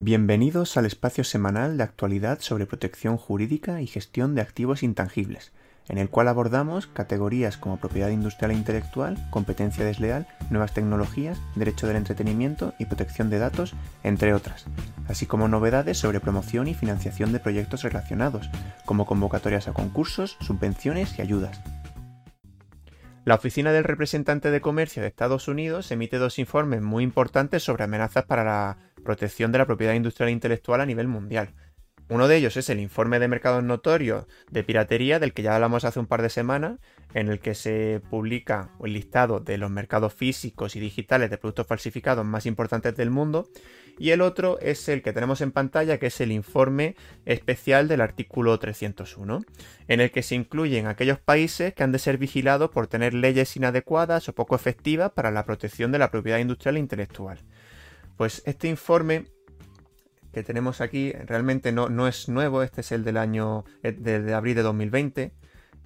Bienvenidos al espacio semanal de actualidad sobre protección jurídica y gestión de activos intangibles, en el cual abordamos categorías como propiedad industrial e intelectual, competencia desleal, nuevas tecnologías, derecho del entretenimiento y protección de datos, entre otras, así como novedades sobre promoción y financiación de proyectos relacionados, como convocatorias a concursos, subvenciones y ayudas. La Oficina del Representante de Comercio de Estados Unidos emite dos informes muy importantes sobre amenazas para la protección de la propiedad industrial e intelectual a nivel mundial. Uno de ellos es el informe de mercados notorios de piratería, del que ya hablamos hace un par de semanas, en el que se publica el listado de los mercados físicos y digitales de productos falsificados más importantes del mundo. Y el otro es el que tenemos en pantalla, que es el informe especial del artículo 301, en el que se incluyen aquellos países que han de ser vigilados por tener leyes inadecuadas o poco efectivas para la protección de la propiedad industrial e intelectual. Pues este informe que tenemos aquí realmente no, no es nuevo, este es el del año eh, de, abril de 2020.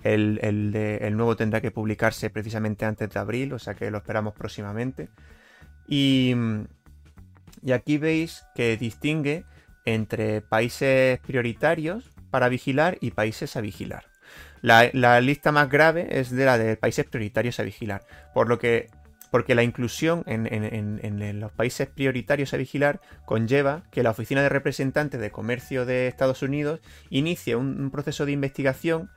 El, el, nuevo tendrá que publicarse precisamente antes de abril, o sea que lo esperamos próximamente. Y, y aquí veis que distingue entre países prioritarios para vigilar y países a vigilar. La, la, lista más grave es de la de países prioritarios a vigilar, por lo que porque la inclusión en, los países prioritarios a vigilar conlleva que la Oficina de Representantes de Comercio de Estados Unidos inicie un, proceso de investigación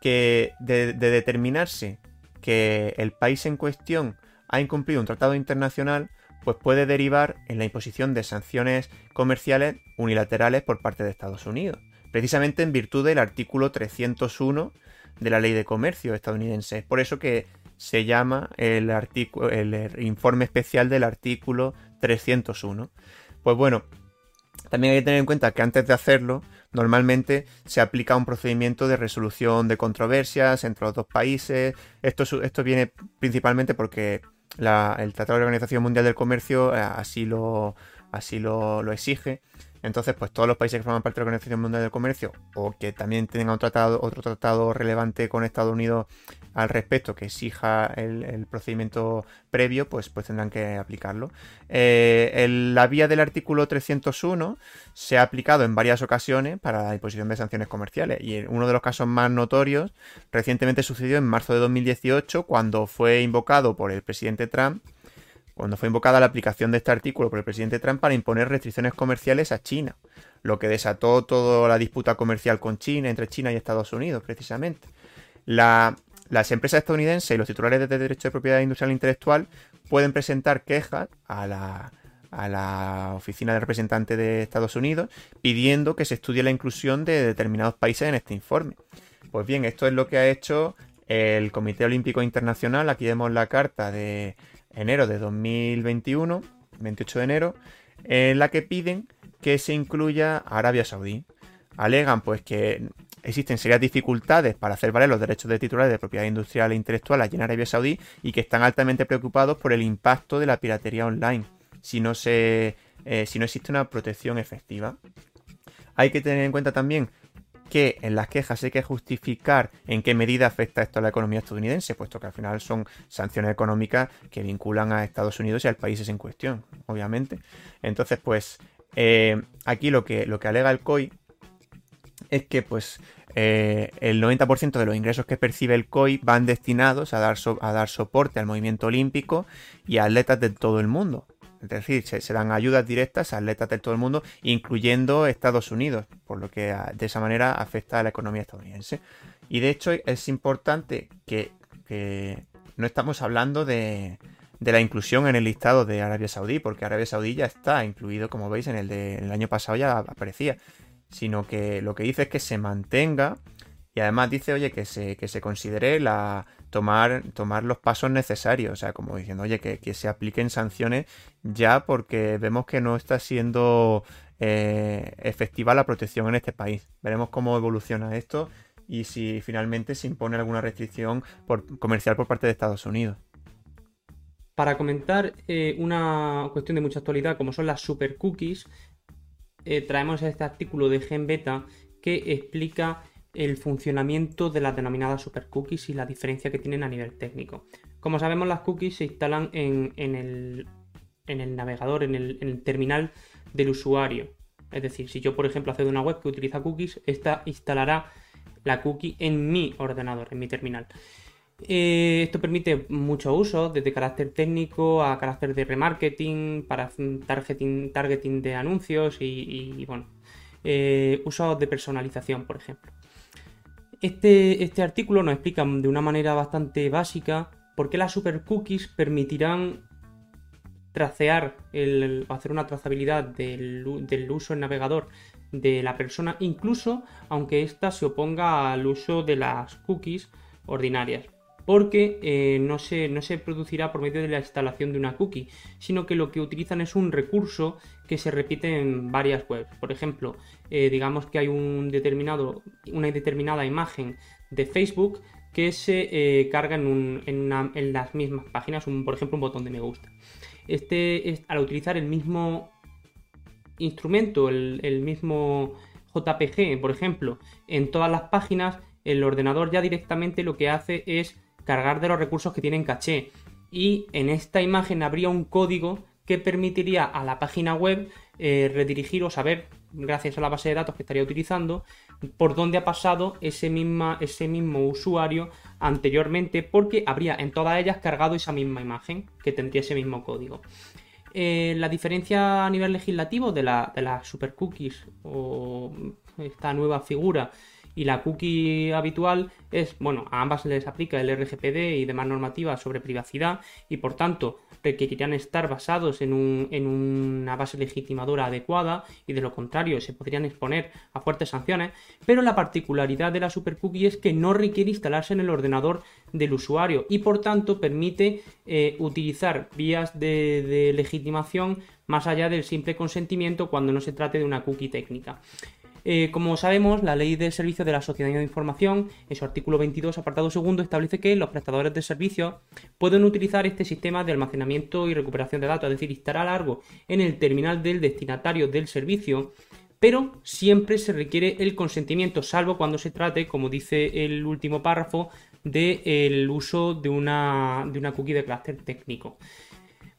que de, determinarse que el país en cuestión ha incumplido un tratado internacional, pues puede derivar en la imposición de sanciones comerciales unilaterales por parte de Estados Unidos, precisamente en virtud del artículo 301 de la ley de comercio estadounidense. Es por eso que se llama el, informe especial del artículo 301. Pues bueno, también hay que tener en cuenta que antes de hacerlo, normalmente se aplica un procedimiento de resolución de controversias entre los dos países. Esto, esto viene principalmente porque el Tratado de la Organización Mundial del Comercio eh, así lo, así lo exige. Entonces, pues todos los países que forman parte de la Organización Mundial del Comercio o que también tengan otro tratado, relevante con Estados Unidos al respecto que exija el, procedimiento previo, pues, pues tendrán que aplicarlo. Eh, la vía del artículo 301 se ha aplicado en varias ocasiones para la imposición de sanciones comerciales y uno de los casos más notorios recientemente sucedió en marzo de 2018 cuando fue invocado por el presidente Trump cuando fue invocada la aplicación de este artículo por el presidente Trump para imponer restricciones comerciales a China, lo que desató toda la disputa comercial con China, entre China y Estados Unidos, precisamente. las empresas estadounidenses y los titulares de derecho de propiedad industrial e intelectual pueden presentar quejas a la, a la oficina de representante de Estados Unidos pidiendo que se estudie la inclusión de determinados países en este informe. Pues bien, esto es lo que ha hecho el Comité Olímpico Internacional. Aquí vemos la carta de enero de 2021, 28 de enero, en la que piden que se incluya Arabia Saudí. Alegan pues que existen serias dificultades para hacer valer los derechos de titulares de propiedad industrial e intelectual allí en Arabia Saudí y que están altamente preocupados por el impacto de la piratería online si no, se, eh, si no existe una protección efectiva. Hay que tener en cuenta también que en las quejas hay que justificar en qué medida afecta esto a la economía estadounidense, puesto que al final son sanciones económicas que vinculan a Estados Unidos y al país en cuestión, obviamente. Entonces, pues eh, aquí lo que, lo que alega el COI es que pues eh, el 90% de los ingresos que percibe el COI van destinados a dar, a dar soporte al movimiento olímpico y a atletas de todo el mundo. Es decir, se, dan ayudas directas a atletas de todo el mundo, incluyendo Estados Unidos, por lo que ah, de esa manera afecta a la economía estadounidense. Y de hecho es importante que, no estamos hablando de, la inclusión en el listado de Arabia Saudí, porque Arabia Saudí ya está incluido, como veis, en el del año pasado ya aparecía, sino que lo que dice es que se mantenga y además dice, oye, que se, que se considere la, tomar, tomar los pasos necesarios. O sea, como diciendo, oye, que, se apliquen sanciones ya porque vemos que no está siendo eh, efectiva la protección en este país. Veremos cómo evoluciona esto y si finalmente se impone alguna restricción por, comercial por parte de Estados Unidos. Para comentar eh, una cuestión de mucha actualidad, como son las super cookies, eh, traemos este artículo de Gen Beta que explica el funcionamiento de las denominadas super cookies y la diferencia que tienen a nivel técnico. Como sabemos, las cookies se instalan en, el, navegador, en el, terminal del usuario. Es decir, si yo, por ejemplo, accedo a una web que utiliza cookies, esta instalará la cookie en mi ordenador, en mi terminal. Eh, esto permite mucho uso, desde carácter técnico a carácter de remarketing, para targeting, targeting de anuncios y, bueno, eh, usos de personalización, por ejemplo. Este, este artículo nos explica de una manera bastante básica por qué las super cookies permitirán tracear, el, hacer una trazabilidad del, del uso en navegador de la persona, incluso aunque ésta se oponga al uso de las cookies ordinarias porque eh, no, se, no se producirá por medio de la instalación de una cookie, sino que lo que utilizan es un recurso que se repite en varias webs. Por ejemplo, eh, digamos que hay un determinado, una determinada imagen de Facebook que se eh, carga en, en, las mismas páginas, por ejemplo, un botón de me gusta. Este, es, al utilizar el mismo instrumento, el, el mismo JPG, por ejemplo, en todas las páginas, el ordenador ya directamente lo que hace es cargar de los recursos que tienen caché. Y en esta imagen habría un código que permitiría a la página web eh, redirigir o saber, gracias a la base de datos que estaría utilizando, por dónde ha pasado ese, misma, ese mismo usuario anteriormente, porque habría en todas ellas cargado esa misma imagen que tendría ese mismo código. Eh, la diferencia a nivel legislativo de las de la super cookies o esta nueva figura y la cookie habitual es, bueno, a ambas les aplica el RGPD y demás normativas sobre privacidad y por tanto requerirían estar basados en, una base legitimadora adecuada y de lo contrario se podrían exponer a fuertes sanciones, pero la particularidad de la super cookie es que no requiere instalarse en el ordenador del usuario y por tanto permite eh, utilizar vías de legitimación más allá del simple consentimiento cuando no se trate de una cookie técnica. Eh, como sabemos, la Ley de Servicios de la Sociedad de Información, en su artículo 22, apartado segundo, establece que los prestadores de servicios pueden utilizar este sistema de almacenamiento y recuperación de datos, es decir, estará largo en el terminal del destinatario del servicio, pero siempre se requiere el consentimiento, salvo cuando se trate, como dice el último párrafo, del uso de una, de una cookie de carácter técnico.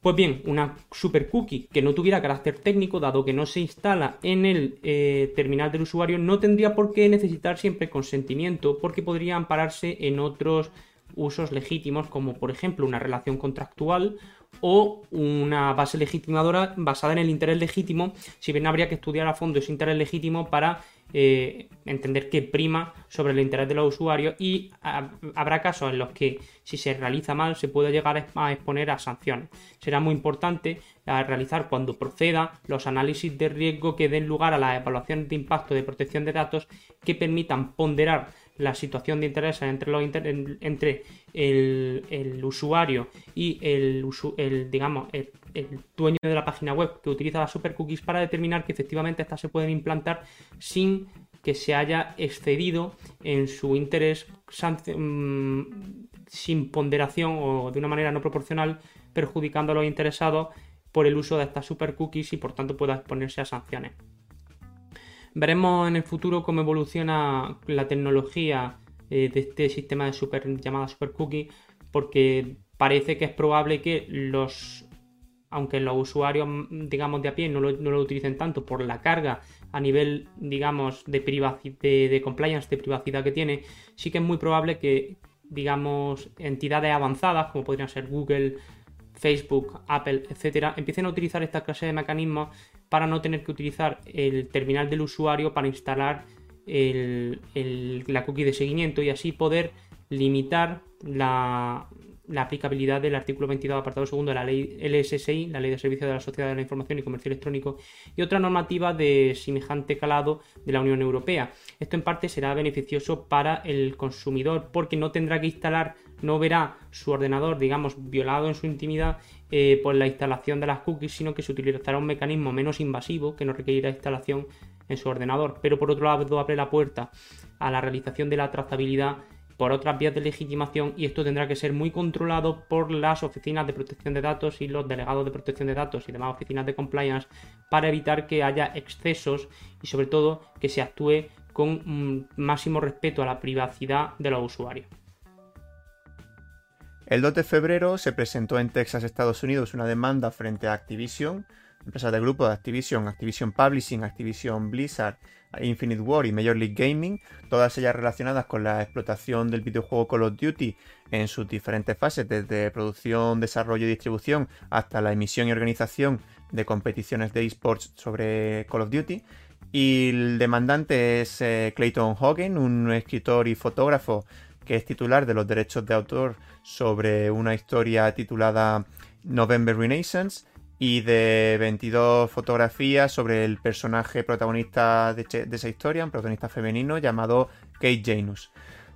Pues bien, una super cookie que no tuviera carácter técnico, dado que no se instala en el eh, terminal del usuario, no tendría por qué necesitar siempre consentimiento, porque podría ampararse en otros usos legítimos, como por ejemplo una relación contractual o una base legitimadora basada en el interés legítimo, si bien habría que estudiar a fondo ese interés legítimo para eh, entender que prima sobre el interés de los usuarios y habrá casos en los que si se realiza mal se puede llegar a exponer a sanciones. Será muy importante eh, realizar cuando proceda los análisis de riesgo que den lugar a la evaluación de impacto de protección de datos que permitan ponderar la situación de interés entre, el, usuario y el, el digamos, el, dueño de la página web que utiliza las super cookies para determinar que efectivamente estas se pueden implantar sin que se haya excedido en su interés mm, sin ponderación o de una manera no proporcional, perjudicando a los interesados por el uso de estas super cookies y por tanto pueda exponerse a sanciones. Veremos en el futuro cómo evoluciona la tecnología eh, de este sistema de super llamada super cookie, porque parece que es probable que los aunque los usuarios, digamos, de a pie no lo, utilicen tanto por la carga a nivel, digamos, de, de, de, compliance, de privacidad que tiene, sí que es muy probable que, digamos, entidades avanzadas, como podrían ser Google, Facebook, Apple, etcétera, empiecen a utilizar esta clase de mecanismos para no tener que utilizar el terminal del usuario para instalar la cookie de seguimiento y así poder limitar la, la aplicabilidad del artículo 22 apartado segundo de la ley LSSI, la ley de servicios de la sociedad de la información y comercio electrónico, y otra normativa de semejante calado de la Unión Europea. Esto en parte será beneficioso para el consumidor porque no tendrá que instalar, no verá su ordenador, digamos, violado en su intimidad eh, por la instalación de las cookies, sino que se utilizará un mecanismo menos invasivo que no requerirá instalación en su ordenador. Pero por otro lado abre la puerta a la realización de la trazabilidad por otras vías de legitimación y esto tendrá que ser muy controlado por las oficinas de protección de datos y los delegados de protección de datos y demás oficinas de compliance para evitar que haya excesos y sobre todo que se actúe con mm, máximo respeto a la privacidad de los usuarios. El 2 de febrero se presentó en Texas, Estados Unidos, una demanda frente a Activision empresas del grupo de Activision, Activision Publishing, Activision Blizzard, Infinite War y Major League Gaming, todas ellas relacionadas con la explotación del videojuego Call of Duty en sus diferentes fases, desde producción, desarrollo y distribución hasta la emisión y organización de competiciones de esports sobre Call of Duty. Y el demandante es eh, Clayton Hogan, un escritor y fotógrafo que es titular de los derechos de autor sobre una historia titulada November Renaissance y de 22 fotografías sobre el personaje protagonista de, esa historia, un protagonista femenino llamado Kate Janus.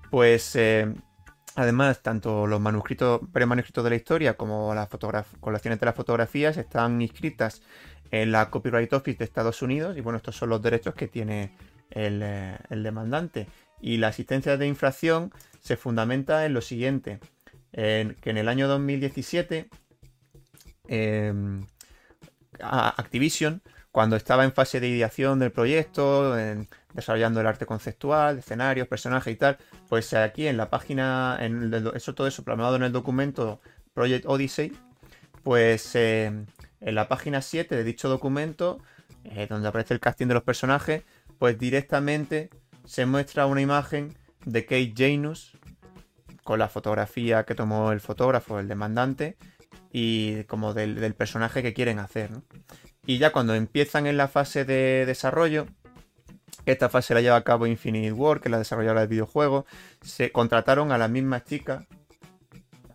Pues eh, además, tanto los manuscritos, de la historia como las colecciones de las fotografías están inscritas en la Copyright Office de Estados Unidos y bueno, estos son los derechos que tiene el, eh, demandante. Y la asistencia de infracción se fundamenta en lo siguiente, que en el año 2017 Activision cuando estaba en fase de ideación del proyecto, desarrollando el arte conceptual, escenarios, personajes y tal, pues aquí en la página, en eso todo eso plasmado en el documento Project Odyssey, pues eh, en la página 7 de dicho documento, eh, donde aparece el casting de los personajes, pues directamente se muestra una imagen de Kate Janus con la fotografía que tomó el fotógrafo, el demandante, y como del, personaje que quieren hacer. Y ya cuando empiezan en la fase de desarrollo, esta fase la lleva a cabo Infinite War, que es la desarrolladora del videojuego, se contrataron a la misma chica,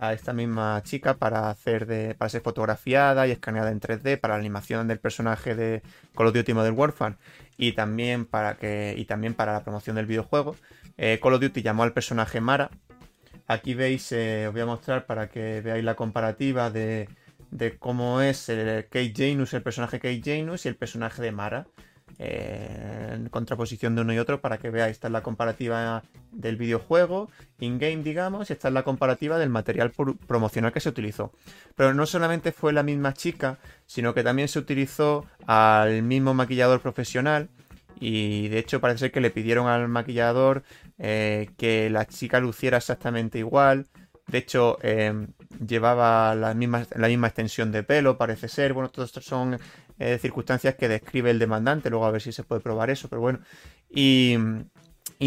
a esta misma chica para hacer de, para ser fotografiada y escaneada en 3D para la animación del personaje de Call of Duty Modern Warfare y también para que y también para la promoción del videojuego. Eh, Call of Duty llamó al personaje Mara Aquí veis, eh, os voy a mostrar para que veáis la comparativa de, cómo es el Kate Janus, el personaje Kate Janus y el personaje de Mara. Eh, en contraposición de uno y otro para que veáis. Esta es la comparativa del videojuego, in-game, digamos, y esta es la comparativa del material promocional que se utilizó. Pero no solamente fue la misma chica, sino que también se utilizó al mismo maquillador profesional y de hecho parece ser que le pidieron al maquillador eh, que la chica luciera exactamente igual. De hecho, em, llevaba la misma, la misma extensión de pelo, parece ser. Bueno, todas estas son eh, circunstancias que describe el demandante. Luego a ver si se puede probar eso, pero bueno. Y,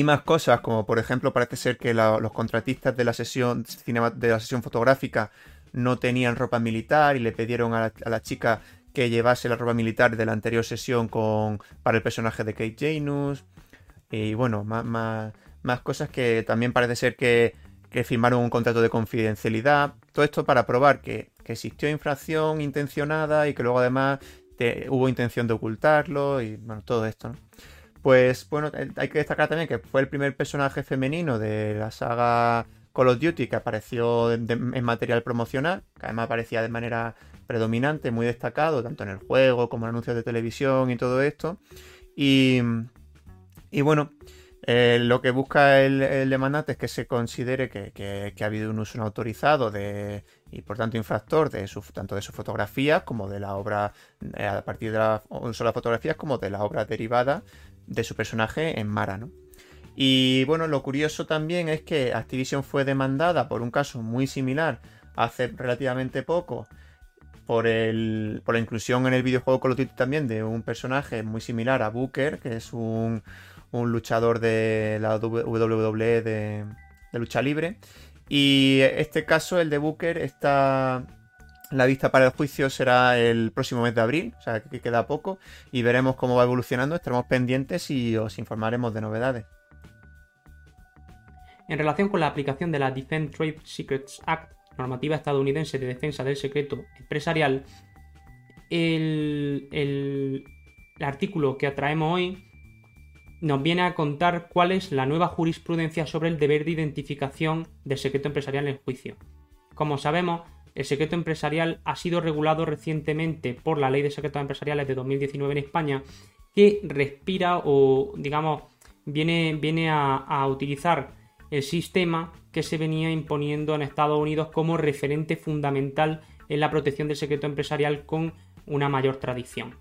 más cosas, como por ejemplo, parece ser que los contratistas de la sesión de la sesión fotográfica no tenían ropa militar y le pidieron a la chica que llevase la ropa militar de la anterior sesión con, para el personaje de Kate Janus. Y bueno, más, más, cosas que también parece ser que, firmaron un contrato de confidencialidad. Todo esto para probar que, existió infracción intencionada y que luego además hubo intención de ocultarlo y bueno, todo esto. Pues bueno, eh, hay que destacar también que fue el primer personaje femenino de la saga Call of Duty que apareció en material promocional, que además aparecía de manera predominante, muy destacado, tanto en el juego como en anuncios de televisión y todo esto. Y, bueno, eh, lo que busca el, demandante es que se considere que, ha habido un uso no autorizado de, y por tanto infractor de su, tanto de sus fotografías como de la obra, eh, a partir de la, uso las fotografías como de la obra derivada de su personaje en Mara. Y bueno, lo curioso también es que Activision fue demandada por un caso muy similar hace relativamente poco por, el, por la inclusión en el videojuego Call of Duty también de un personaje muy similar a Booker, que es un, luchador de la WWE de, lucha libre. Y este caso, el de Booker, está. La vista para el juicio será el próximo mes de abril, o sea que queda poco, y veremos cómo va evolucionando. Estaremos pendientes y os informaremos de novedades. En relación con la aplicación de la Defend Trade Secrets Act, normativa estadounidense de defensa del secreto empresarial, el, artículo que atraemos hoy nos viene a contar cuál es la nueva jurisprudencia sobre el deber de identificación del secreto empresarial en juicio. Como sabemos, el secreto empresarial ha sido regulado recientemente por la Ley de Secretos Empresariales de 2019 en España, que respira o, digamos, viene, viene a utilizar el sistema que se venía imponiendo en Estados Unidos como referente fundamental en la protección del secreto empresarial con una mayor tradición.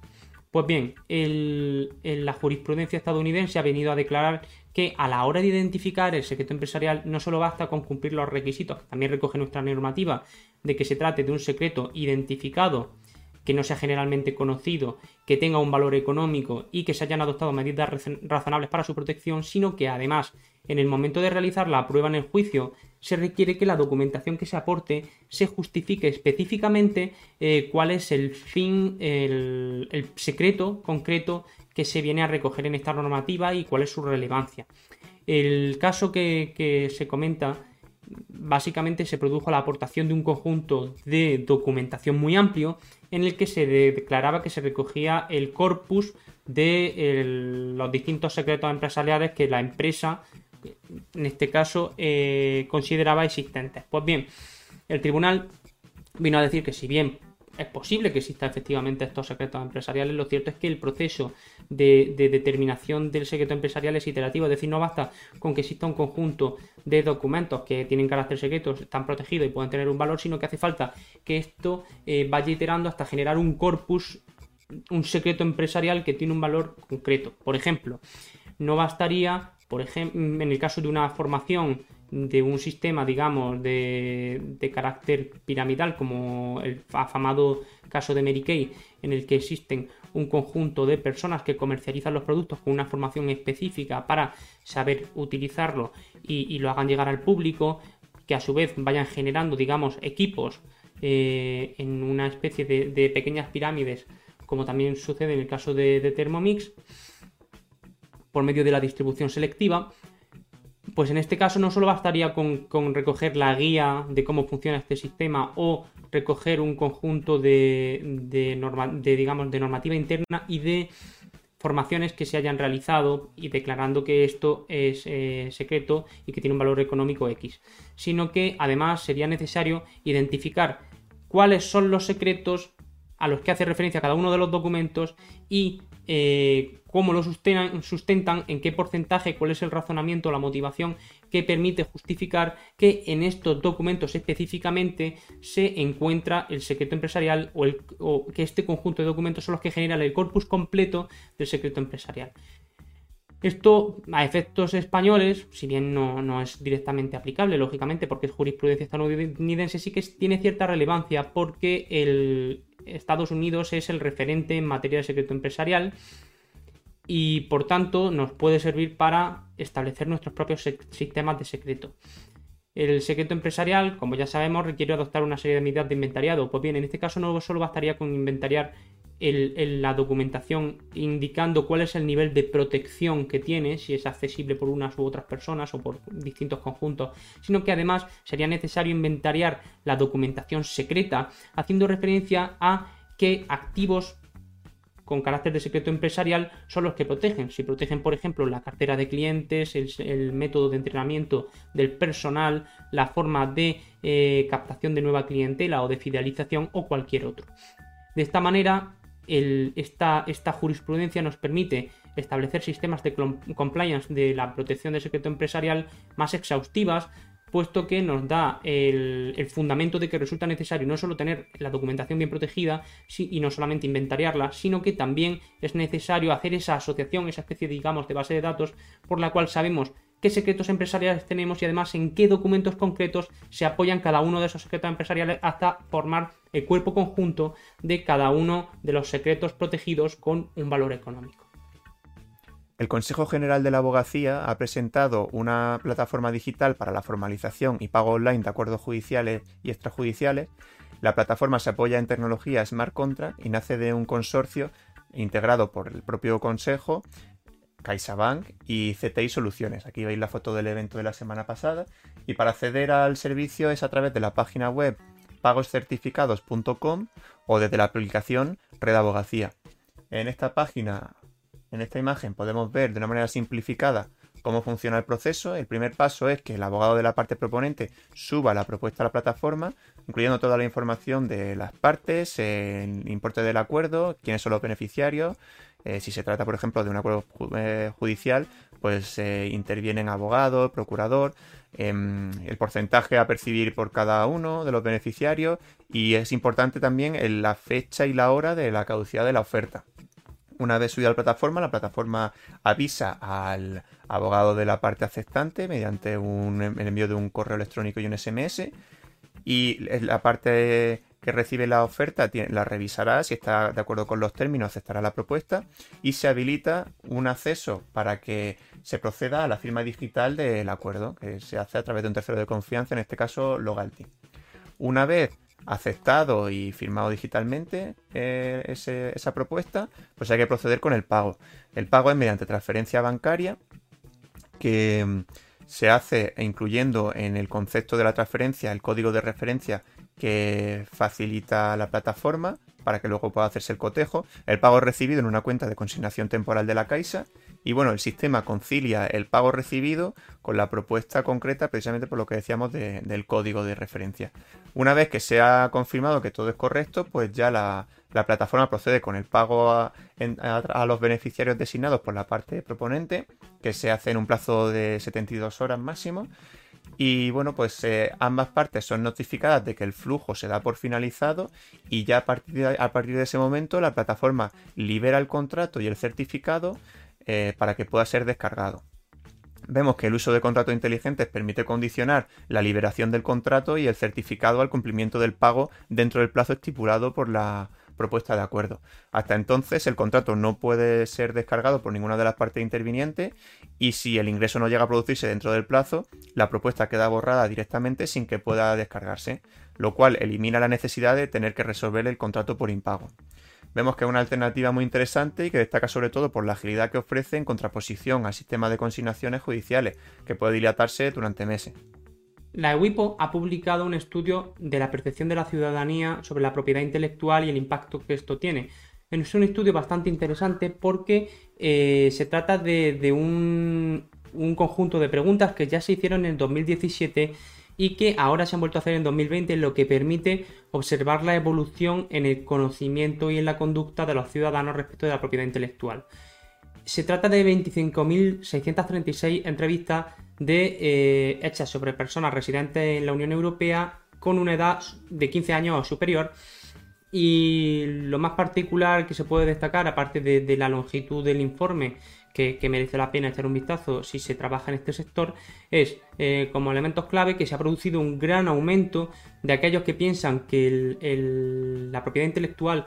Pues bien, la jurisprudencia estadounidense ha venido a declarar que a la hora de identificar el secreto empresarial no solo basta con cumplir los requisitos que también recoge nuestra normativa de que se trate de un secreto identificado que no sea generalmente conocido, que tenga un valor económico y que se hayan adoptado medidas razonables para su protección, sino que además en el momento de realizar la prueba en el juicio se requiere que la documentación que se aporte se justifique específicamente eh, cuál es el fin, el, secreto concreto que se viene a recoger en esta normativa y cuál es su relevancia. El caso que se comenta básicamente se produjo la aportación de un conjunto de documentación muy amplio en el que se declaraba que se recogía el corpus de los distintos secretos empresariales que la empresa, en este caso, eh, consideraba existentes. Pues bien, el tribunal vino a decir que si bien es posible que exista efectivamente estos secretos empresariales. Lo cierto es que el proceso de, determinación del secreto empresarial es iterativo, es decir, no basta con que exista un conjunto de documentos que tienen carácter secreto, están protegidos y pueden tener un valor, sino que hace falta que esto eh, vaya iterando hasta generar un corpus, un secreto empresarial que tiene un valor concreto. Por ejemplo, no bastaría, por ejemplo, en el caso de una formación de un sistema, digamos, de, carácter piramidal, como el afamado caso de Mary Kay, en el que existen un conjunto de personas que comercializan los productos con una formación específica para saber utilizarlo y, lo hagan llegar al público, que a su vez vayan generando, digamos, equipos eh, en una especie de, pequeñas pirámides, como también sucede en el caso de, de Thermomix, por medio de la distribución selectiva, pues en este caso no solo bastaría con, recoger la guía de cómo funciona este sistema o recoger un conjunto de, de, digamos, de normativa interna y de formaciones que se hayan realizado y declarando que esto es eh, secreto y que tiene un valor económico X, sino que además sería necesario identificar cuáles son los secretos a los que hace referencia cada uno de los documentos y eh, cómo lo sustentan, en qué porcentaje, cuál es el razonamiento, la motivación que permite justificar que en estos documentos específicamente se encuentra el secreto empresarial o, que este conjunto de documentos son los que generan el corpus completo del secreto empresarial. Esto a efectos españoles, si bien no, es directamente aplicable, lógicamente, porque es jurisprudencia estadounidense, sí que tiene cierta relevancia porque Estados Unidos es el referente en materia de secreto empresarial y por tanto nos puede servir para establecer nuestros propios sistemas de secreto. El secreto empresarial, como ya sabemos, requiere adoptar una serie de medidas de inventariado. Pues bien, en este caso no solo bastaría con inventariar la documentación indicando cuál es el nivel de protección que tiene, si es accesible por unas u otras personas o por distintos conjuntos, sino que además sería necesario inventariar la documentación secreta, haciendo referencia a qué activos con carácter de secreto empresarial son los que protegen. Si protegen, por ejemplo, la cartera de clientes, el, método de entrenamiento del personal, la forma de eh, captación de nueva clientela o de fidelización o cualquier otro. De esta manera, esta, esta jurisprudencia nos permite establecer sistemas de compliance de la protección del secreto empresarial más exhaustivas, puesto que nos da el, fundamento de que resulta necesario no solo tener la documentación bien protegida y no solamente inventariarla, sino que también es necesario hacer esa asociación, esa especie, digamos, de base de datos por la cual sabemos qué secretos empresariales tenemos y además en qué documentos concretos se apoyan cada uno de esos secretos empresariales hasta formar el cuerpo conjunto de cada uno de los secretos protegidos con un valor económico. El Consejo General de la Abogacía ha presentado una plataforma digital para la formalización y pago online de acuerdos judiciales y extrajudiciales. La plataforma se apoya en tecnología Smart Contract y nace de un consorcio integrado por el propio Consejo CaixaBank y CTI Soluciones. Aquí veis la foto del evento de la semana pasada y para acceder al servicio es a través de la página web pagoscertificados.com o desde la aplicación Red Abogacía. En esta página, en esta imagen, podemos ver de una manera simplificada cómo funciona el proceso. El primer paso es que el abogado de la parte proponente suba la propuesta a la plataforma, incluyendo toda la información de las partes, el importe del acuerdo, quiénes son los beneficiarios, eh, si se trata, por ejemplo, de un acuerdo eh, judicial, pues eh, intervienen abogado, procurador, em, el porcentaje a percibir por cada uno de los beneficiarios y es importante también la fecha y la hora de la caducidad de la oferta. Una vez subida a la plataforma, la plataforma avisa al abogado de la parte aceptante mediante un, el envío de un correo electrónico y un SMS y la parte que recibe la oferta la revisará, si está de acuerdo con los términos, aceptará la propuesta y se habilita un acceso para que se proceda a la firma digital del acuerdo, que se hace a través de un tercero de confianza, en este caso Logalty. Una vez aceptado y firmado digitalmente eh, esa propuesta, pues hay que proceder con el pago. El pago es mediante transferencia bancaria que mm, se hace incluyendo en el concepto de la transferencia el código de referencia que facilita la plataforma para que luego pueda hacerse el cotejo. El pago es recibido en una cuenta de consignación temporal de la Caixa y bueno, el sistema concilia el pago recibido con la propuesta concreta precisamente por lo que decíamos del código de referencia. Una vez que se ha confirmado que todo es correcto, pues ya la, plataforma procede con el pago a, los beneficiarios designados por la parte proponente, que se hace en un plazo de 72 horas máximo. Y bueno, pues eh, ambas partes son notificadas de que el flujo se da por finalizado y ya a partir, a partir de ese momento la plataforma libera el contrato y el certificado eh, para que pueda ser descargado. Vemos que el uso de contratos inteligentes permite condicionar la liberación del contrato y el certificado al cumplimiento del pago dentro del plazo estipulado por la propuesta de acuerdo. Hasta entonces el contrato no puede ser descargado por ninguna de las partes intervinientes y si el ingreso no llega a producirse dentro del plazo, la propuesta queda borrada directamente sin que pueda descargarse, lo cual elimina la necesidad de tener que resolver el contrato por impago vemos que es una alternativa muy interesante y que destaca sobre todo por la agilidad que ofrece en contraposición al sistema de consignaciones judiciales, que puede dilatarse durante meses. La EWIPO ha publicado un estudio de la percepción de la ciudadanía sobre la propiedad intelectual y el impacto que esto tiene. Es un estudio bastante interesante porque eh, se trata de, un, un conjunto de preguntas que ya se hicieron en 2017 y que ahora se han vuelto a hacer en 2020, lo que permite observar la evolución en el conocimiento y en la conducta de los ciudadanos respecto de la propiedad intelectual. Se trata de 25.636 entrevistas eh, hechas sobre personas residentes en la Unión Europea con una edad de 15 años o superior. Y lo más particular que se puede destacar, aparte de la longitud del informe, que, merece la pena echar un vistazo si se trabaja en este sector es eh, como elementos clave que se ha producido un gran aumento de aquellos que piensan que la propiedad intelectual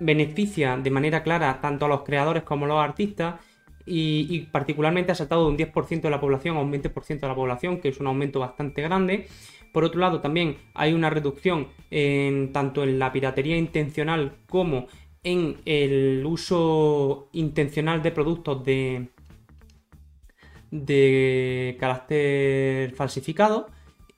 beneficia de manera clara tanto a los creadores como a los artistas y, particularmente ha saltado de un 10% de la población a un 20% de la población, que es un aumento bastante grande. Por otro lado, también hay una reducción en tanto en la piratería intencional como en el uso intencional de productos de, de carácter falsificado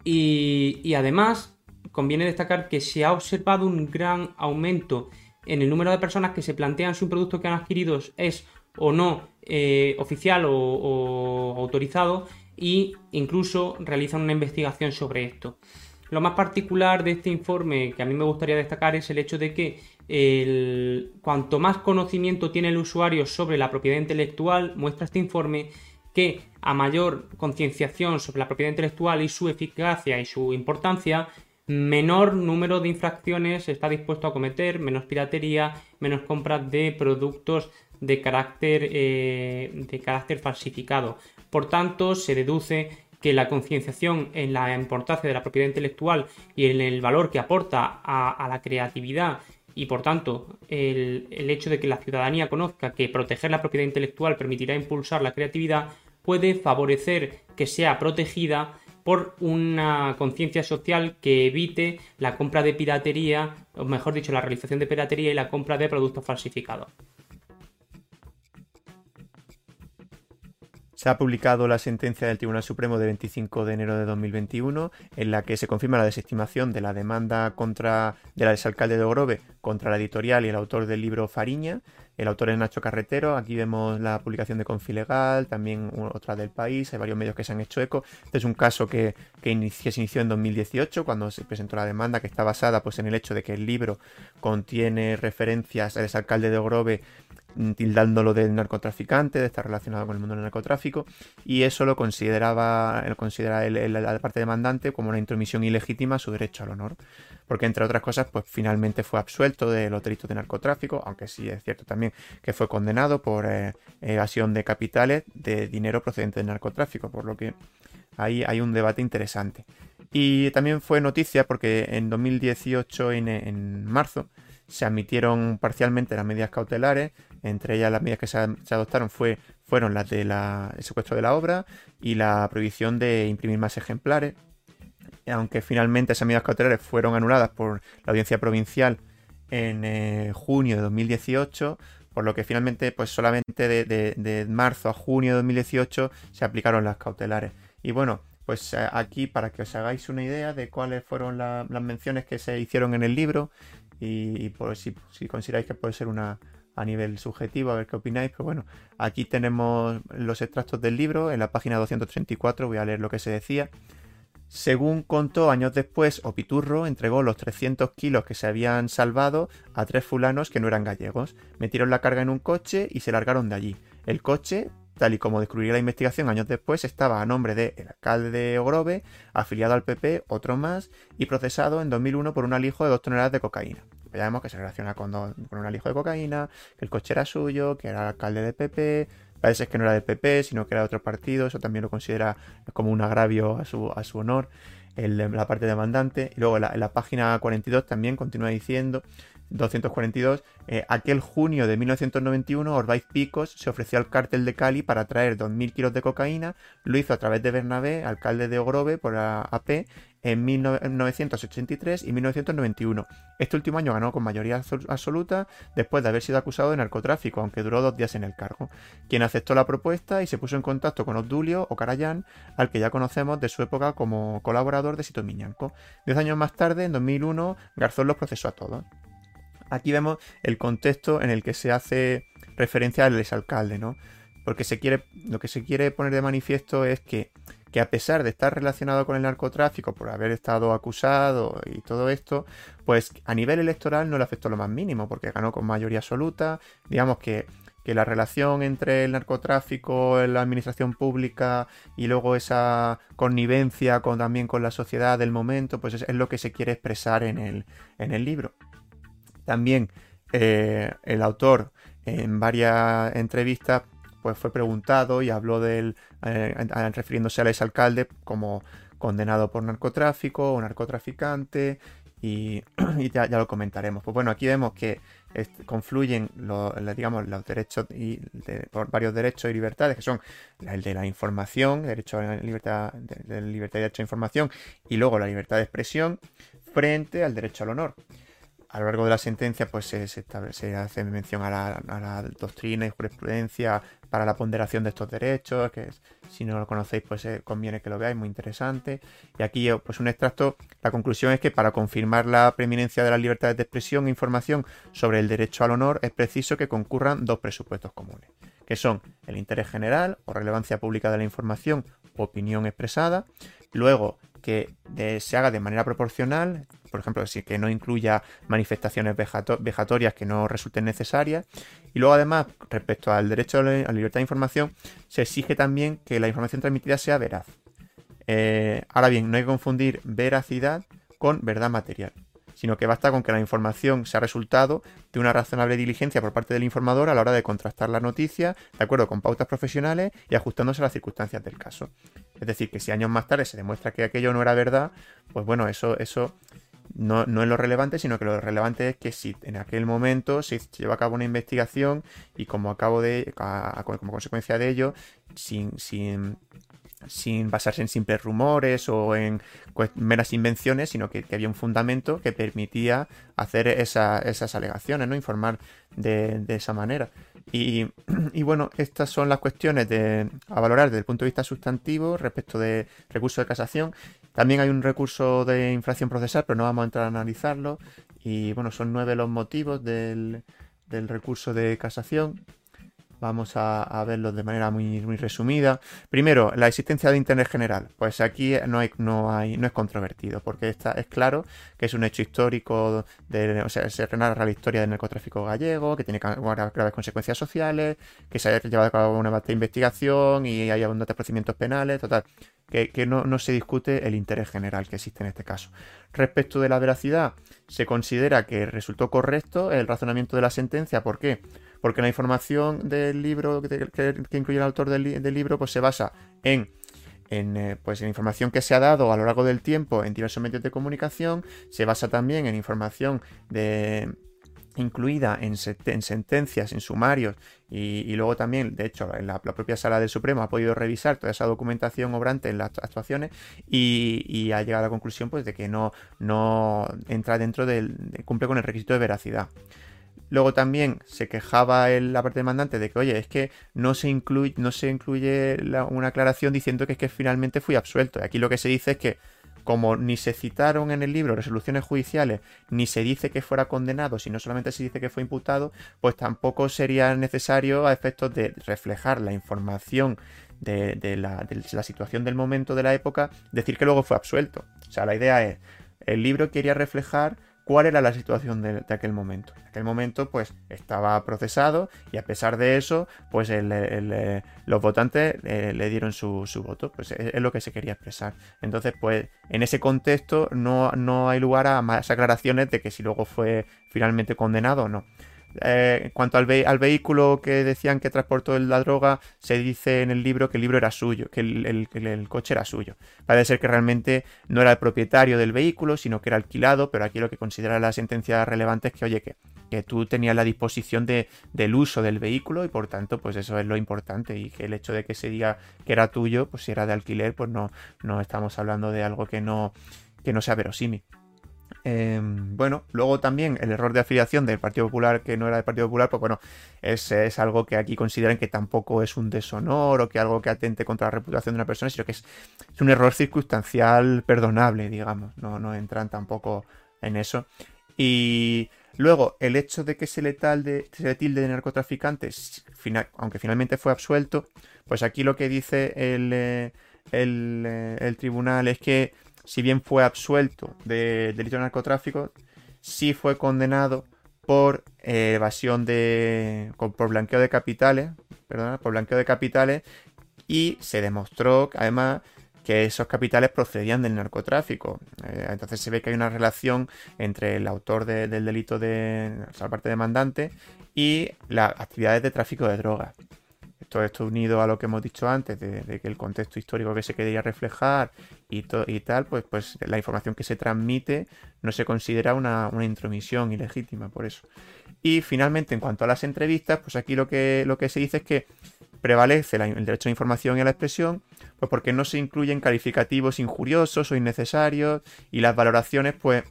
y, además conviene destacar que se ha observado un gran aumento en el número de personas que se plantean si un producto que han adquirido es o no eh, oficial o, autorizado e incluso realizan una investigación sobre esto. Lo más particular de este informe que a mí me gustaría destacar es el hecho de que cuanto más conocimiento tiene el usuario sobre la propiedad intelectual, muestra este informe que a mayor concienciación sobre la propiedad intelectual y su eficacia y su importancia, menor número de infracciones está dispuesto a cometer, menos piratería, menos compras de productos de carácter, eh, de carácter falsificado. Por tanto, se deduce que la concienciación en la importancia de la propiedad intelectual y en el valor que aporta a la creatividad y por tanto el, hecho de que la ciudadanía conozca que proteger la propiedad intelectual permitirá impulsar la creatividad puede favorecer que sea protegida por una conciencia social que evite la compra de piratería, o mejor dicho, la realización de piratería y la compra de productos falsificados. Se ha publicado la sentencia del Tribunal Supremo de 25 de enero de 2021 en la que se confirma la desestimación de la demanda contra del exalcalde de Ogrove contra la editorial y el autor del libro Fariña. El autor es Nacho Carretero. Aquí vemos la publicación de Confilegal, también otra del país. Hay varios medios que se han hecho eco. Este es un caso que, se inició en 2018 cuando se presentó la demanda que está basada pues, en el hecho de que el libro contiene referencias al exalcalde de Ogrove Mm, tildándolo de narcotraficante, de estar relacionado con el mundo del narcotráfico, y eso lo consideraba, lo considera la parte demandante como una intromisión ilegítima a su derecho al honor, porque entre otras cosas, pues finalmente fue absuelto de los delitos de narcotráfico, aunque sí es cierto también que fue condenado por eh, evasión de capitales de dinero procedente del narcotráfico, por lo que ahí hay un debate interesante. Y también fue noticia porque en 2018, en, marzo, se admitieron parcialmente las medidas cautelares. Entre ellas las medidas que se, adoptaron fue, fueron las del secuestro de la obra y la prohibición de imprimir más ejemplares. Aunque finalmente esas medidas cautelares fueron anuladas por la audiencia provincial en eh, junio de 2018, por lo que finalmente pues solamente de, marzo a junio de 2018 se aplicaron las cautelares. Y bueno, pues eh, aquí para que os hagáis una idea de cuáles fueron las menciones que se hicieron en el libro y, por si, si, consideráis que puede ser una a nivel subjetivo, a ver qué opináis, pero bueno, aquí tenemos los extractos del libro, en la página 234 voy a leer lo que se decía. Según contó años después, Opiturro entregó los 300 kilos que se habían salvado a tres fulanos que no eran gallegos. Metieron la carga en un coche y se largaron de allí. El coche, tal y como descubriría la investigación años después, estaba a nombre del el alcalde de Ogrove, afiliado al PP, otro más, y procesado en 2001 por un alijo de dos toneladas de cocaína. Ya vemos que se relaciona con, con un alijo de cocaína, que el coche era suyo, que era alcalde del PP, Parece que no era del PP, sino que era de otro partido. Eso también lo considera como un agravio a su, a su honor. la parte demandante. Y luego en la, página 42 también continúa diciendo 242, eh, aquel junio de 1991, Orbaiz Picos se ofreció al cártel de Cali para traer 2.000 kilos de cocaína, lo hizo a través de Bernabé, alcalde de Ogrove, por AP, en 1983 y 1991. Este último año ganó con mayoría absoluta después de haber sido acusado de narcotráfico, aunque duró dos días en el cargo, quien aceptó la propuesta y se puso en contacto con Obdulio o al que ya conocemos de su época como colaborador de Sito Miñanco. Diez años más tarde, en 2001, Garzón los procesó a todos. Aquí vemos el contexto en el que se hace referencia al exalcalde, ¿no? Porque se quiere, lo que se quiere poner de manifiesto es que, que a pesar de estar relacionado con el narcotráfico por haber estado acusado y todo esto, pues a nivel electoral no le afectó lo más mínimo, porque ganó con mayoría absoluta. Digamos que que la relación entre el narcotráfico, la administración pública y luego esa connivencia con, también con la sociedad del momento, pues es, lo que se quiere expresar en el, en el libro. También eh, el autor en varias entrevistas pues fue preguntado y habló del eh, refiriéndose al exalcalde como condenado por narcotráfico o narcotraficante y, ya, lo comentaremos. Pues bueno, aquí vemos que confluyen los, digamos, los derechos y varios derechos y libertades que son el de la información, derecho a la libertad, de, libertad y derecho a información y luego la libertad de expresión frente al derecho al honor a lo largo de la sentencia pues se, hace mención a la, doctrina y jurisprudencia para la ponderación de estos derechos, que si no lo conocéis pues eh, conviene que lo veáis, muy interesante. Y aquí eh, pues un extracto, la conclusión es que para confirmar la preeminencia de las libertades de expresión e información sobre el derecho al honor es preciso que concurran dos presupuestos comunes, que son el interés general o relevancia pública de la información opinión expresada, luego que se haga de manera proporcional, por ejemplo, si que no incluya manifestaciones vejatorias que no resulten necesarias. Y luego, además, respecto al derecho a la libertad de información, se exige también que la información transmitida sea veraz. Eh, ahora bien, no hay que confundir veracidad con verdad material sino que basta con que la información sea resultado de una razonable diligencia por parte del informador a la hora de contrastar la noticia de acuerdo con pautas profesionales y ajustándose a las circunstancias del caso. Es decir, que si años más tarde se demuestra que aquello no era verdad, pues bueno, eso, eso no, es lo relevante, sino que lo relevante es que si en aquel momento se lleva a cabo una investigación y como acabo de, como consecuencia de ello, sin, sin sin basarse en simples rumores o en meras invenciones, sino que, había un fundamento que permitía hacer esas alegaciones, ¿no? Informar de, esa manera. Y, bueno, estas son las cuestiones de, a valorar desde el punto de vista sustantivo respecto de recurso de casación. También hay un recurso de infracción procesal, pero no vamos a entrar a analizarlo. Y bueno, son nueve los motivos del recurso de casación. Vamos a, verlo de manera muy, resumida. Primero, la existencia de interés general. Pues aquí no, hay, no, es controvertido, porque está, es claro que es un hecho histórico, de, o sea, se narra la historia del narcotráfico gallego, que tiene graves consecuencias sociales, que se haya llevado a cabo una investigación y hay abundantes procedimientos penales, total. Que, que no, no se discute el interés general que existe en este caso. Respecto de la veracidad, se considera que resultó correcto el razonamiento de la sentencia. ¿Por qué? Porque la información del libro que, incluye el autor del, libro pues se basa en eh, pues, en información que se ha dado a lo largo del tiempo en diversos medios de comunicación, se basa también en información incluida en, sentencias, en sumarios y, luego también, de hecho, en la, propia sala del Supremo ha podido revisar toda esa documentación obrante en las actuaciones y, ha llegado a la conclusión pues, de que no, no entra dentro del, cumple con el requisito de veracidad. Luego también se quejaba la parte demandante de que, oye, es que no se incluye, no se incluye una aclaración diciendo que es que finalmente fui absuelto. Y aquí lo que se dice es que como ni se citaron en el libro resoluciones judiciales, ni se dice que fuera condenado, sino solamente se dice que fue imputado, pues tampoco sería necesario a efectos de reflejar la información de, la, de la situación del momento de la época, decir que luego fue absuelto. O sea, la idea es, el libro quería reflejar cuál era la situación de, aquel momento. En aquel momento, pues, estaba procesado y a pesar de eso, pues eh, los votantes eh, le dieron su, voto. Pues es, lo que se quería expresar. Entonces, pues, en ese contexto no, no hay lugar a más aclaraciones de que si luego fue finalmente condenado o no. Eh, en cuanto al, vehículo que decían que transportó la droga, se dice en el libro que el libro era suyo, que el, coche era suyo. Parece ser que realmente no era el propietario del vehículo, sino que era alquilado, pero aquí lo que considera la sentencia relevante es que, oye, que, que tú tenías la disposición de, del uso del vehículo y por tanto, pues eso es lo importante y que el hecho de que se diga que era tuyo, pues si era de alquiler, pues no, no estamos hablando de algo que no, que no sea verosímil. Em, bueno, luego también el error de afiliación del Partido Popular que no era del Partido Popular, pues bueno, es, es, algo que aquí consideran que tampoco es un deshonor o que algo que atente contra la reputación de una persona, sino que es, un error circunstancial perdonable, digamos, no, no entran tampoco en eso. Y luego, el hecho de que se le, talde, se le tilde de narcotraficante, aunque finalmente fue absuelto, pues aquí lo que dice el, eh, eh, el tribunal es que si bien fue absuelto de delito de narcotráfico, sí fue condenado por eh, evasión de. por blanqueo de capitales, perdón, por blanqueo de capitales, y se demostró además que esos capitales procedían del narcotráfico. Eh, entonces se ve que hay una relación entre el autor del delito de o sea, la parte demandante y las actividades de tráfico de drogas. Todo esto unido a lo que hemos dicho antes, de, que el contexto histórico que se quería reflejar y, tal, pues, pues la información que se transmite no se considera una, intromisión ilegítima por eso. Y finalmente, en cuanto a las entrevistas, pues aquí lo que, lo que se dice es que prevalece el derecho a la información y a la expresión, pues porque no se incluyen calificativos injuriosos o innecesarios y las valoraciones, pues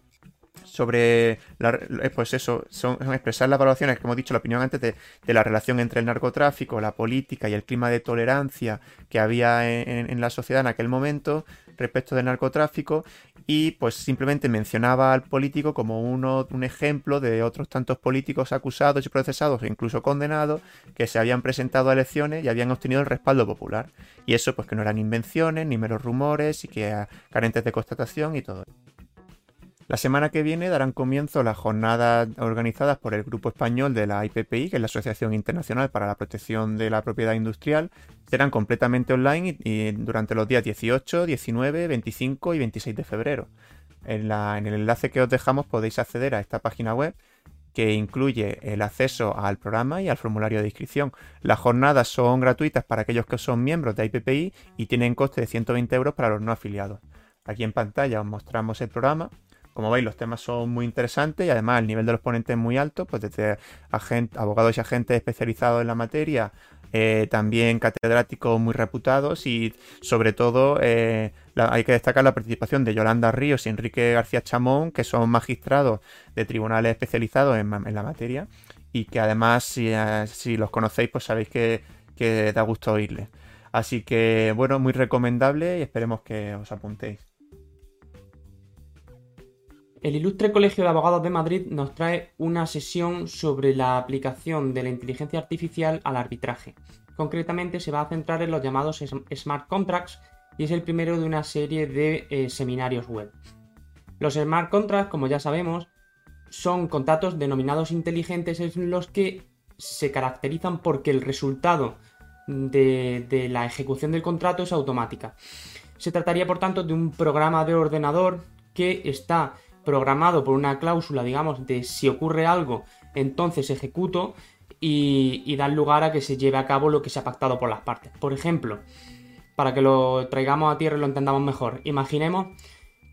sobre la, eh, pues eso, son, expresar las valoraciones, como hemos dicho, la opinión antes de, la relación entre el narcotráfico, la política y el clima de tolerancia que había en, la sociedad en aquel momento respecto del narcotráfico y pues simplemente mencionaba al político como uno, un ejemplo de otros tantos políticos acusados y procesados e incluso condenados que se habían presentado a elecciones y habían obtenido el respaldo popular. Y eso pues que no eran invenciones ni meros rumores y que carentes de constatación y todo. La semana que viene darán comienzo las jornadas organizadas por el Grupo Español de la IPPI, que es la Asociación Internacional para la Protección de la Propiedad Industrial. Serán completamente online y, durante los días 18, 19, 25 y 26 de febrero. En, en el enlace que os dejamos podéis acceder a esta página web que incluye el acceso al programa y al formulario de inscripción. Las jornadas son gratuitas para aquellos que son miembros de IPPI y tienen coste de 120 euros para los no afiliados. Aquí en pantalla os mostramos el programa como veis, los temas son muy interesantes y además el nivel de los ponentes es muy alto, pues desde abogados y agentes especializados en la materia, eh, también catedráticos muy reputados y sobre todo eh, hay que destacar la participación de Yolanda Ríos y Enrique García Chamón, que son magistrados de tribunales especializados en, la materia y que además si, eh, si, los conocéis pues sabéis que, que da gusto oírles. Así que bueno, muy recomendable y esperemos que os apuntéis. El Ilustre Colegio de Abogados de Madrid nos trae una sesión sobre la aplicación de la inteligencia artificial al arbitraje. Concretamente se va a centrar en los llamados smart contracts y es el primero de una serie de eh, seminarios web. Los smart contracts, como ya sabemos, son contratos denominados inteligentes en los que se caracterizan porque el resultado de, de la ejecución del contrato es automática. Se trataría, por tanto, de un programa de ordenador que está programado por una cláusula, digamos, de si ocurre algo, entonces ejecuto y, da lugar a que se lleve a cabo lo que se ha pactado por las partes. Por ejemplo, para que lo traigamos a tierra y lo entendamos mejor. Imaginemos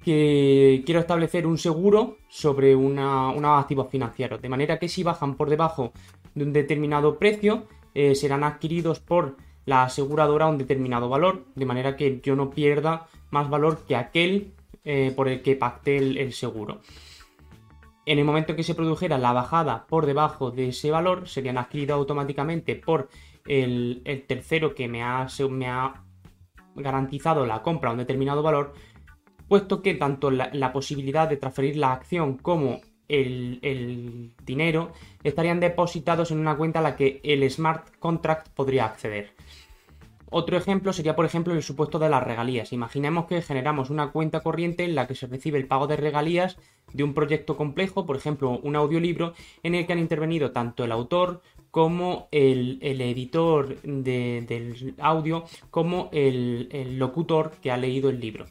que quiero establecer un seguro sobre unos activos financieros, de manera que si bajan por debajo de un determinado precio, eh, serán adquiridos por la aseguradora a un determinado valor, de manera que yo no pierda más valor que aquel eh, por el que pacté el, seguro. En el momento que se produjera la bajada por debajo de ese valor, serían adquiridos automáticamente por el, tercero que me ha, me ha garantizado la compra a un determinado valor, puesto que tanto la, posibilidad de transferir la acción como el, dinero estarían depositados en una cuenta a la que el smart contract podría acceder. Otro ejemplo sería, por ejemplo, el supuesto de las regalías. Imaginemos que generamos una cuenta corriente en la que se recibe el pago de regalías de un proyecto complejo, por ejemplo, un audiolibro, en el que han intervenido tanto el autor como el, editor del audio, como el locutor que ha leído el libro.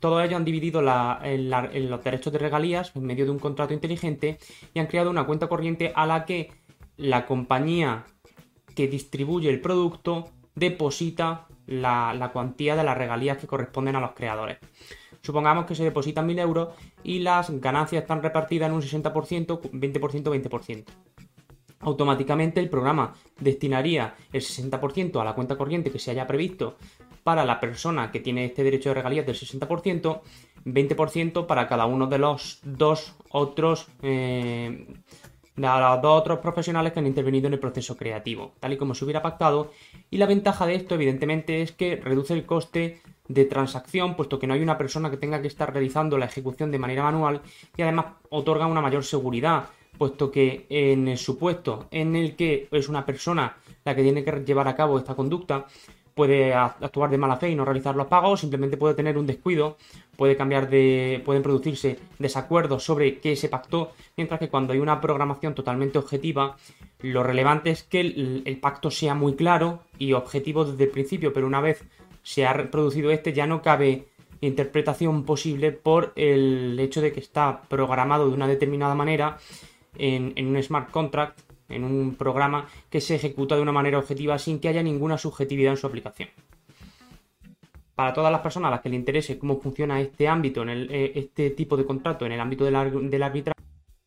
Todos ellos han dividido los derechos de regalías en medio de un contrato inteligente y han creado una cuenta corriente a la que la compañía que distribuye el producto deposita la, cuantía de las regalías que corresponden a los creadores. Supongamos que se depositan 1.000 euros y las ganancias están repartidas en un 60%, 20%, 20%. Automáticamente el programa destinaría el 60% a la cuenta corriente que se haya previsto para la persona que tiene este derecho de regalías del 60%, 20% para cada uno de los dos otros eh, de los dos otros profesionales que han intervenido en el proceso creativo, tal y como se hubiera pactado. Y la ventaja de esto, evidentemente, es que reduce el coste de transacción, puesto que no hay una persona que tenga que estar realizando la ejecución de manera manual y además otorga una mayor seguridad, puesto que en el supuesto en el que es una persona la que tiene que llevar a cabo esta conducta, puede actuar de mala fe y no realizar los pagos, simplemente puede tener un descuido, puede cambiar de. pueden producirse desacuerdos sobre qué se pactó, mientras que cuando hay una programación totalmente objetiva, lo relevante es que el, pacto sea muy claro y objetivo desde el principio, pero una vez se ha reproducido este, ya no cabe interpretación posible por el hecho de que está programado de una determinada manera en, en un smart contract en un programa que se ejecuta de una manera objetiva sin que haya ninguna subjetividad en su aplicación. Para todas las personas a las que le interese cómo funciona este ámbito, en eh, este tipo de contrato en el ámbito del, del arbitraje,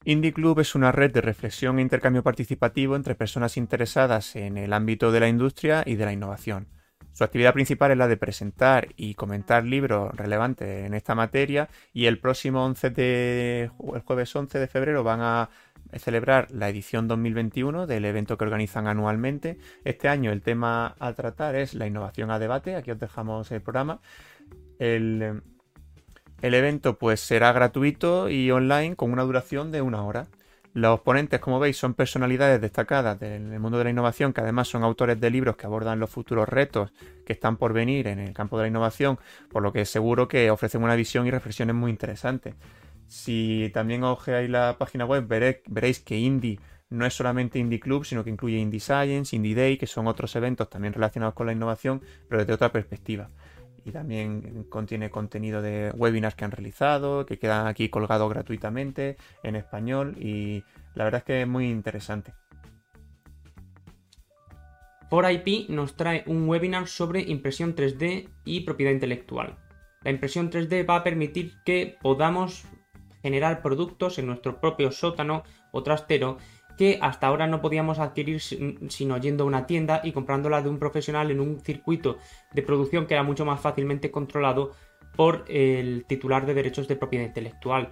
Indie Club es una red de reflexión e intercambio participativo entre personas interesadas en el ámbito de la industria y de la innovación. Su actividad principal es la de presentar y comentar libros relevantes en esta materia y el próximo 11 de, el jueves 11 de febrero van a celebrar la edición 2021 del evento que organizan anualmente. Este año el tema a tratar es la innovación a debate. Aquí os dejamos el programa. El, evento pues será gratuito y online con una duración de una hora. Los ponentes, como veis, son personalidades destacadas del mundo de la innovación, que además son autores de libros que abordan los futuros retos que están por venir en el campo de la innovación, por lo que seguro que ofrecen una visión y reflexiones muy interesantes. Si también ojeáis la página web, veréis que Indie no es solamente Indie Club, sino que incluye Indie Science, Indie Day, que son otros eventos también relacionados con la innovación, pero desde otra perspectiva. Y también contiene contenido de webinars que han realizado, que quedan aquí colgados gratuitamente en español y la verdad es que es muy interesante. Por IP nos trae un webinar sobre impresión 3D y propiedad intelectual. La impresión 3D va a permitir que podamos generar productos en nuestro propio sótano o trastero que hasta ahora no podíamos adquirir sino yendo a una tienda y comprándola de un profesional en un circuito de producción que era mucho más fácilmente controlado por el titular de derechos de propiedad intelectual.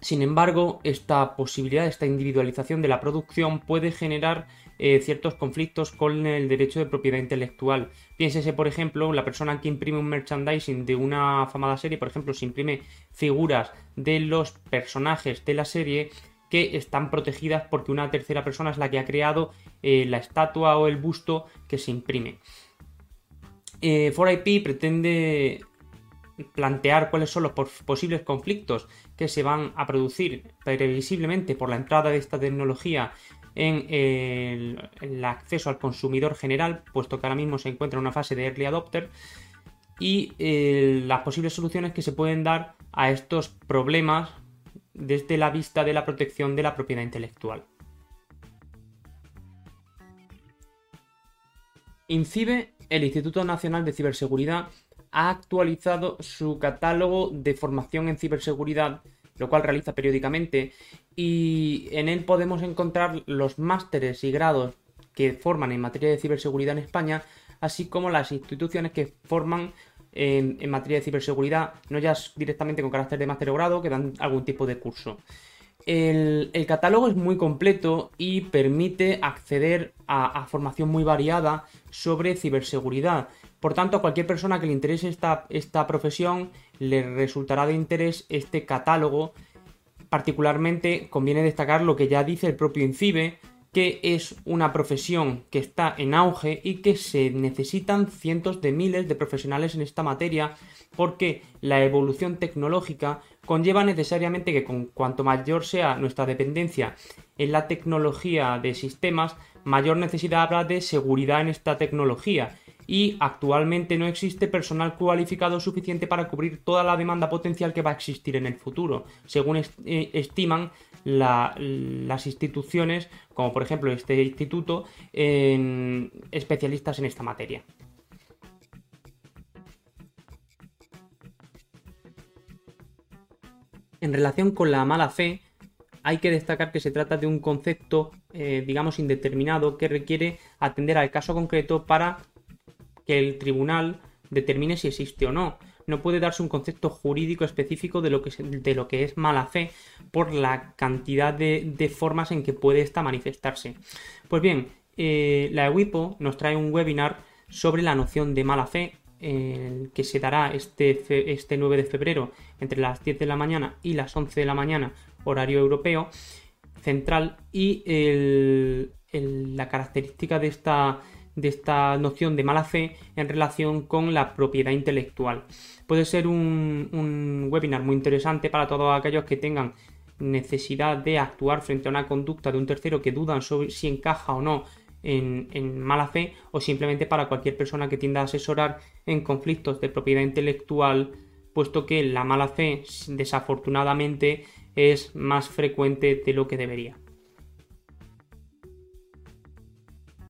Sin embargo, esta posibilidad, esta individualización de la producción puede generar eh, ciertos conflictos con el derecho de propiedad intelectual. Piénsese, por ejemplo, la persona que imprime un merchandising de una afamada serie, por ejemplo, si imprime figuras de los personajes de la serie que están protegidas porque una tercera persona es la que ha creado eh, la estatua o el busto que se imprime. Eh, 4IP pretende plantear cuáles son los posibles conflictos que se van a producir previsiblemente por la entrada de esta tecnología en el, acceso al consumidor general, puesto que ahora mismo se encuentra en una fase de early adopter, y eh, las posibles soluciones que se pueden dar a estos problemas desde la vista de la protección de la propiedad intelectual. INCIBE el Instituto Nacional de Ciberseguridad ha actualizado su catálogo de formación en ciberseguridad, lo cual realiza periódicamente, y en él podemos encontrar los másteres y grados que forman en materia de ciberseguridad en España, así como las instituciones que forman en, materia de ciberseguridad, no ya directamente con carácter de máster o grado, que dan algún tipo de curso. El, catálogo es muy completo y permite acceder a, formación muy variada sobre ciberseguridad. Por tanto, a cualquier persona que le interese esta, esta profesión le resultará de interés este catálogo. Particularmente conviene destacar lo que ya dice el propio INCIBE, que es una profesión que está en auge y que se necesitan cientos de miles de profesionales en esta materia porque la evolución tecnológica conlleva necesariamente que con cuanto mayor sea nuestra dependencia en la tecnología de sistemas, mayor necesidad habrá de seguridad en esta tecnología y actualmente no existe personal cualificado suficiente para cubrir toda la demanda potencial que va a existir en el futuro, según eh, estiman las instituciones, como por ejemplo este instituto, especialistas en esta materia. En relación con la mala fe, hay que destacar que se trata de un concepto, eh, digamos, indeterminado que requiere atender al caso concreto para que el tribunal determine si existe o no. No puede darse un concepto jurídico específico de lo que, de lo que es mala fe por la cantidad de, formas en que puede esta manifestarse. Pues bien, eh, la EWIPO nos trae un webinar sobre la noción de mala fe que se dará este, este 9 de febrero entre las 10 de la mañana y las 11 de la mañana, horario europeo central, y la característica de esta, de esta noción de mala fe en relación con la propiedad intelectual. Puede ser un, webinar muy interesante para todos aquellos que tengan necesidad de actuar frente a una conducta de un tercero que dudan sobre si encaja o no en, en, mala fe o simplemente para cualquier persona que tienda a asesorar en conflictos de propiedad intelectual, puesto que la mala fe desafortunadamente es más frecuente de lo que debería.